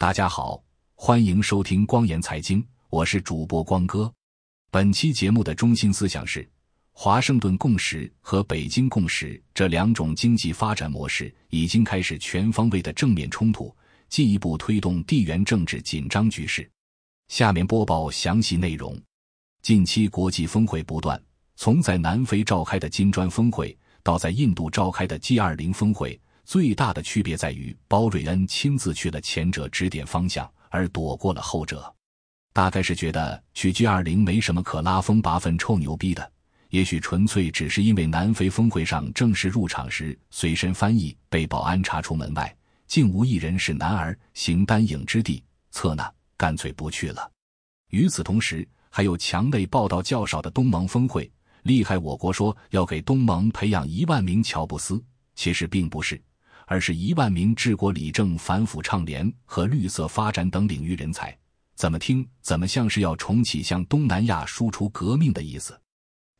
大家好，欢迎收听光言财经，我是主播光哥。本期节目的中心思想是：华盛顿共识和北京共识这两种经济发展模式已经开始全方位的正面冲突，进一步推动地缘政治紧张局势。下面播报详细内容。近期国际峰会不断，从在南非召开的金砖峰会到在印度召开的 G 二零峰会。最大的区别在于，包瑞恩亲自去了前者指点方向，而躲过了后者。大概是觉得去 G 二零没什么可拉风拔粪臭牛逼的，也许纯粹只是因为南非峰会上正式入场时，随身翻译被保安查出门外，竟无一人是男儿，形单影之地，策呢，干脆不去了。与此同时，还有墙内报道较少的东盟峰会，厉害！我国说要给东盟培养一万名乔布斯，其实并不是。而是一万名治国理政、反腐倡廉和绿色发展等领域人才，怎么听怎么像是要重启向东南亚输出革命的意思。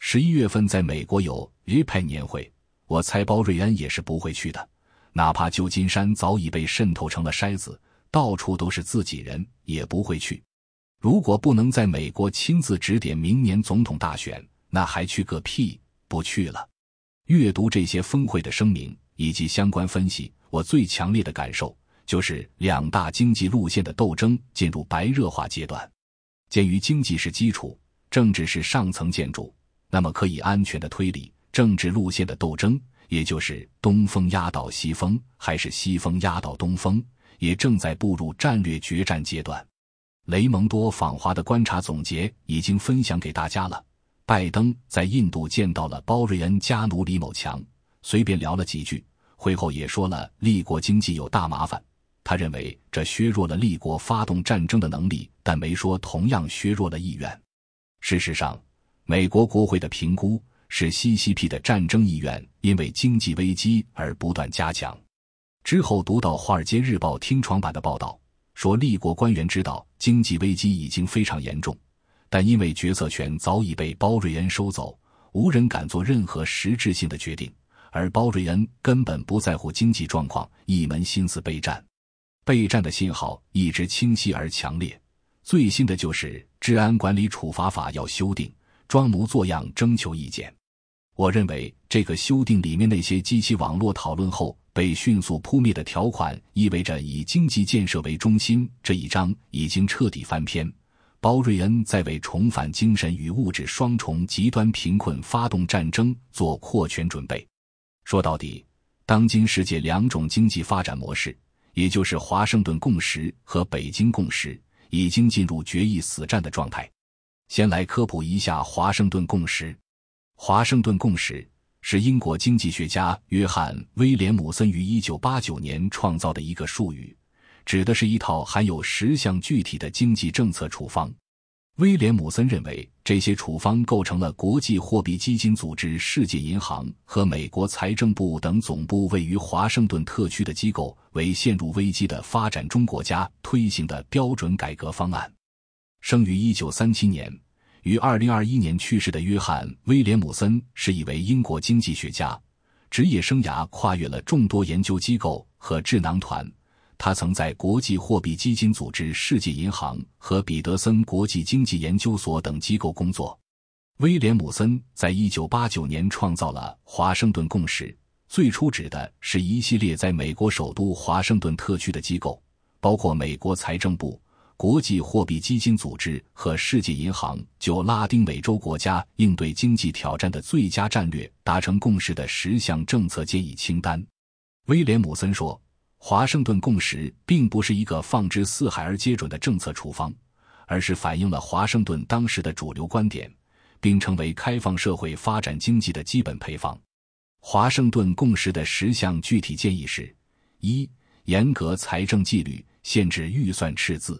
十一月份在美国有 IPA 年会，我猜包瑞安也是不会去的，哪怕旧金山早已被渗透成了筛子，到处都是自己人，也不会去。如果不能在美国亲自指点明年总统大选，那还去个屁！不去了。阅读这些峰会的声明。以及相关分析，我最强烈的感受就是两大经济路线的斗争进入白热化阶段。鉴于经济是基础，政治是上层建筑，那么可以安全的推理，政治路线的斗争，也就是东风压倒西风，还是西风压倒东风，也正在步入战略决战阶段。雷蒙多访华的观察总结已经分享给大家了。拜登在印度见到了包瑞恩加努李某强。随便聊了几句，会后也说了立国经济有大麻烦。他认为这削弱了立国发动战争的能力，但没说同样削弱了意愿。事实上，美国国会的评估是西西 p 的战争意愿因为经济危机而不断加强。之后读到《华尔街日报》听床版的报道，说立国官员知道经济危机已经非常严重，但因为决策权早已被包瑞恩收走，无人敢做任何实质性的决定。而包瑞恩根本不在乎经济状况，一门心思备战。备战的信号一直清晰而强烈。最新的就是《治安管理处罚法》要修订，装模作样征求意见。我认为这个修订里面那些激起网络讨论后被迅速扑灭的条款，意味着以经济建设为中心这一章已经彻底翻篇。包瑞恩在为重返精神与物质双重极端贫困发动战争做扩权准备。说到底，当今世界两种经济发展模式，也就是华盛顿共识和北京共识，已经进入决一死战的状态。先来科普一下华盛顿共识。华盛顿共识是英国经济学家约翰·威廉姆森于1989年创造的一个术语，指的是一套含有十项具体的经济政策处方。威廉姆森认为，这些处方构成了国际货币基金组织、世界银行和美国财政部等总部位于华盛顿特区的机构为陷入危机的发展中国家推行的标准改革方案。生于一九三七年，于二零二一年去世的约翰·威廉姆森是一位英国经济学家，职业生涯跨越了众多研究机构和智囊团。他曾在国际货币基金组织、世界银行和彼得森国际经济研究所等机构工作。威廉姆森在一九八九年创造了华盛顿共识，最初指的是一系列在美国首都华盛顿特区的机构，包括美国财政部、国际货币基金组织和世界银行，就拉丁美洲国家应对经济挑战的最佳战略达成共识的十项政策建议清单。威廉姆森说。华盛顿共识并不是一个放之四海而皆准的政策处方，而是反映了华盛顿当时的主流观点，并成为开放社会发展经济的基本配方。华盛顿共识的十项具体建议是：一、严格财政纪律，限制预算赤字；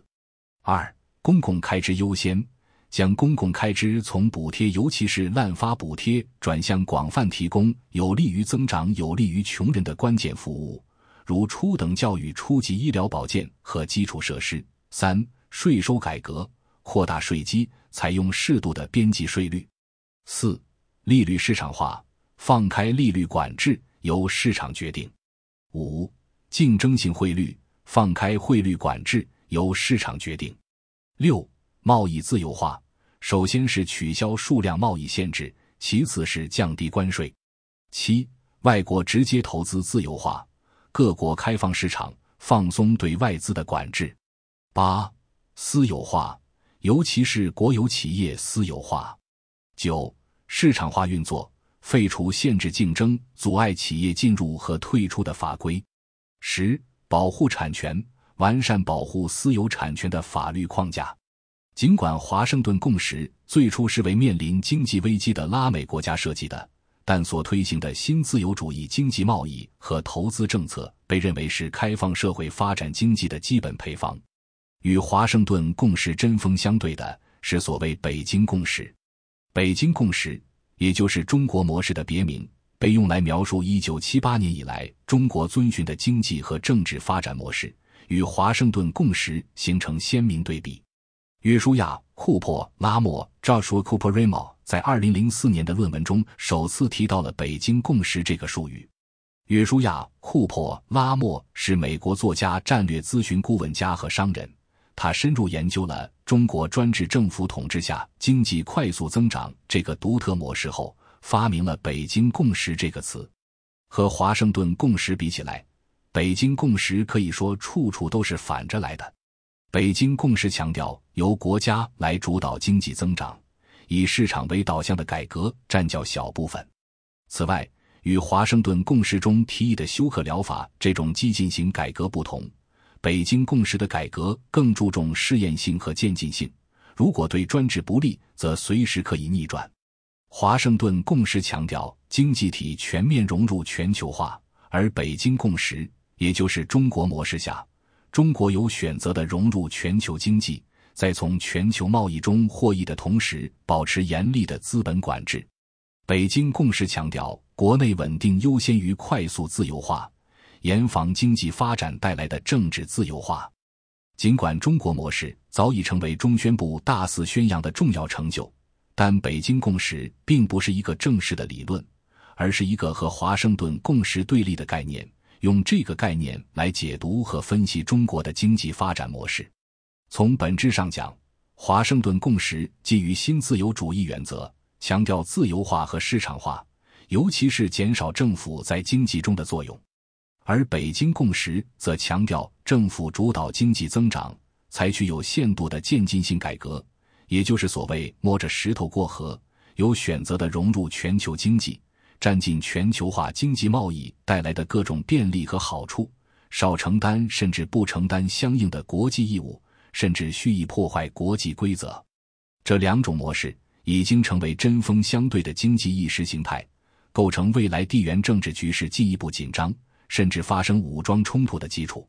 二、公共开支优先，将公共开支从补贴，尤其是滥发补贴，转向广泛提供有利于增长、有利于穷人的关键服务。如初等教育、初级医疗保健和基础设施。三、税收改革，扩大税基，采用适度的边际税率。四、利率市场化，放开利率管制，由市场决定。五、竞争性汇率，放开汇率管制，由市场决定。六、贸易自由化，首先是取消数量贸易限制，其次是降低关税。七、外国直接投资自由化，各国开放市场，放松对外资的管制。八、私有化，尤其是国有企业私有化。九、市场化运作，废除限制竞争、阻碍企业进入和退出的法规。十、保护产权。完善保护私有产权的法律框架。尽管华盛顿共识最初是为面临经济危机的拉美国家设计的，但所推行的新自由主义经济贸易和投资政策被认为是开放社会发展经济的基本配方。与华盛顿共识针锋相对的是所谓北京共识。北京共识，也就是中国模式的别名，被用来描述一九七八年以来中国遵循的经济和政治发展模式。与华盛顿共识形成鲜明对比。约书亚·库珀拉莫 （Joshua Cooper Ramo） 在2004年的论文中首次提到了“北京共识”这个术语。约书亚·库珀拉莫是美国作家、战略咨询顾问家和商人，他深入研究了中国专制政府统治下经济快速增长这个独特模式后，发明了“北京共识”这个词。和华盛顿共识比起来，北京共识可以说处处都是反着来的。北京共识强调由国家来主导经济增长，以市场为导向的改革占较小部分。此外，与华盛顿共识中提议的休克疗法这种激进型改革不同，北京共识的改革更注重试验性和渐进性。如果对专制不利，则随时可以逆转。华盛顿共识强调经济体全面融入全球化，而北京共识。也就是中国模式下，中国有选择的融入全球经济，在从全球贸易中获益的同时，保持严厉的资本管制。北京共识强调国内稳定优先于快速自由化，严防经济发展带来的政治自由化。尽管中国模式早已成为中宣部大肆宣扬的重要成就，但北京共识并不是一个正式的理论，而是一个和华盛顿共识对立的概念。用这个概念来解读和分析中国的经济发展模式。从本质上讲，华盛顿共识基于新自由主义原则，强调自由化和市场化，尤其是减少政府在经济中的作用；而北京共识则强调政府主导经济增长，采取有限度的渐进性改革，也就是所谓摸着石头过河，有选择的融入全球经济。占尽全球化经济贸易带来的各种便利和好处，少承担甚至不承担相应的国际义务，甚至蓄意破坏国际规则。这两种模式已经成为针锋相对的经济意识形态，构成未来地缘政治局势进一步紧张，甚至发生武装冲突的基础。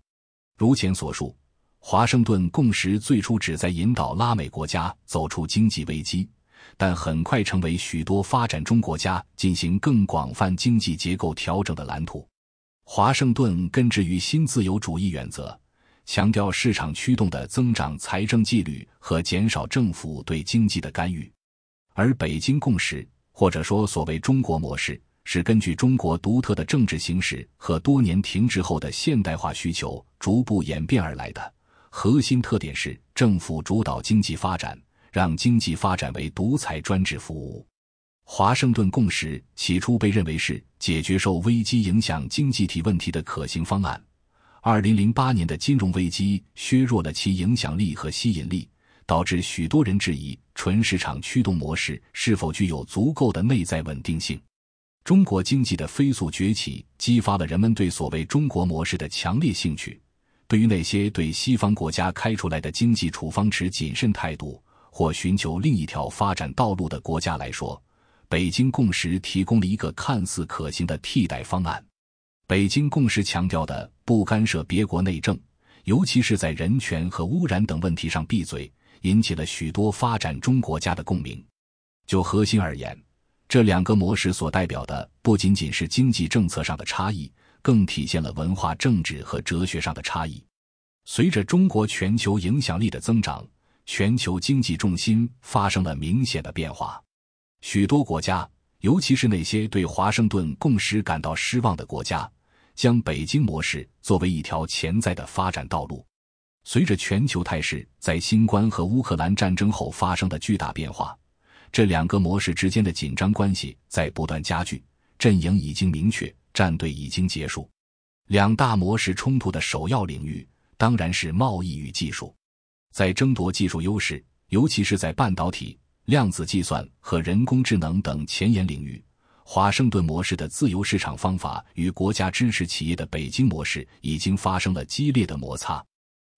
如前所述，华盛顿共识最初旨在引导拉美国家走出经济危机。但很快成为许多发展中国家进行更广泛经济结构调整的蓝图。华盛顿根植于新自由主义原则，强调市场驱动的增长财政纪律和减少政府对经济的干预；而北京共识，或者说所谓中国模式，是根据中国独特的政治形势和多年停滞后的现代化需求逐步演变而来的。核心特点是政府主导经济发展。让经济发展为独裁专制服务。华盛顿共识起初被认为是解决受危机影响经济体问题的可行方案。二零零八年的金融危机削弱了其影响力和吸引力，导致许多人质疑纯市场驱动模式是否具有足够的内在稳定性。中国经济的飞速崛起激发了人们对所谓中国模式的强烈兴趣。对于那些对西方国家开出来的经济处方持谨慎态度。或寻求另一条发展道路的国家来说，北京共识提供了一个看似可行的替代方案。北京共识强调的不干涉别国内政，尤其是在人权和污染等问题上闭嘴，引起了许多发展中国家的共鸣。就核心而言，这两个模式所代表的不仅仅是经济政策上的差异，更体现了文化、政治和哲学上的差异。随着中国全球影响力的增长。全球经济重心发生了明显的变化，许多国家，尤其是那些对华盛顿共识感到失望的国家，将北京模式作为一条潜在的发展道路。随着全球态势在新冠和乌克兰战争后发生的巨大变化，这两个模式之间的紧张关系在不断加剧。阵营已经明确，战队已经结束。两大模式冲突的首要领域当然是贸易与技术，在争夺技术优势，尤其是在半导体、量子计算和人工智能等前沿领域。华盛顿模式的自由市场方法与国家支持企业的北京模式已经发生了激烈的摩擦。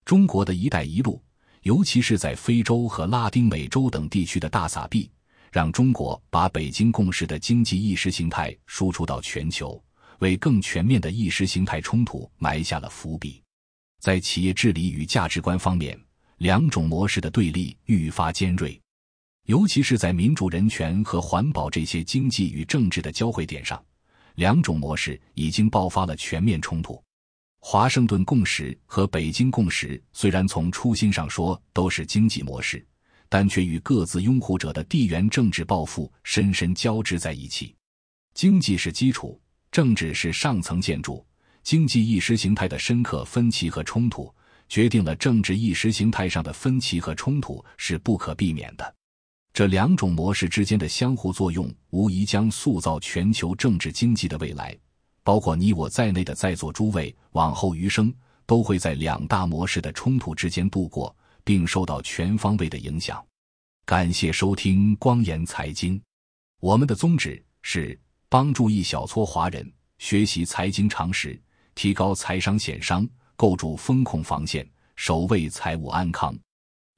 中国的一带一路，尤其是在非洲和拉丁美洲等地区的大撒币，让中国把北京共识的经济意识形态输出到全球，为更全面的意识形态冲突埋下了伏笔。在企业治理与价值观方面，两种模式的对立愈发尖锐。尤其是在民主、人权和环保这些经济与政治的交汇点上，两种模式已经爆发了全面冲突。华盛顿共识和北京共识虽然从初心上说都是经济模式，但却与各自拥护者的地缘政治抱负深深交织在一起。经济是基础，政治是上层建筑。经济意识形态的深刻分歧和冲突，决定了政治意识形态上的分歧和冲突是不可避免的。这两种模式之间的相互作用，无疑将塑造全球政治经济的未来。包括你我在内的在座诸位，往后余生都会在两大模式的冲突之间度过，并受到全方位的影响。感谢收听光言财经，我们的宗旨是帮助一小撮华人学习财经常识，提高财商险商，构筑风控防线，守卫财务安康。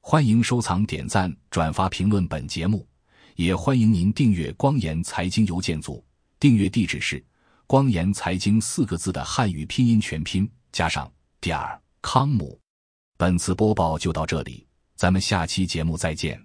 欢迎收藏、点赞、转发、评论本节目，也欢迎您订阅“光言财经”邮件组。订阅地址是“光言财经”四个字的汉语拼音全拼加上点儿康姆。本次播报就到这里，咱们下期节目再见。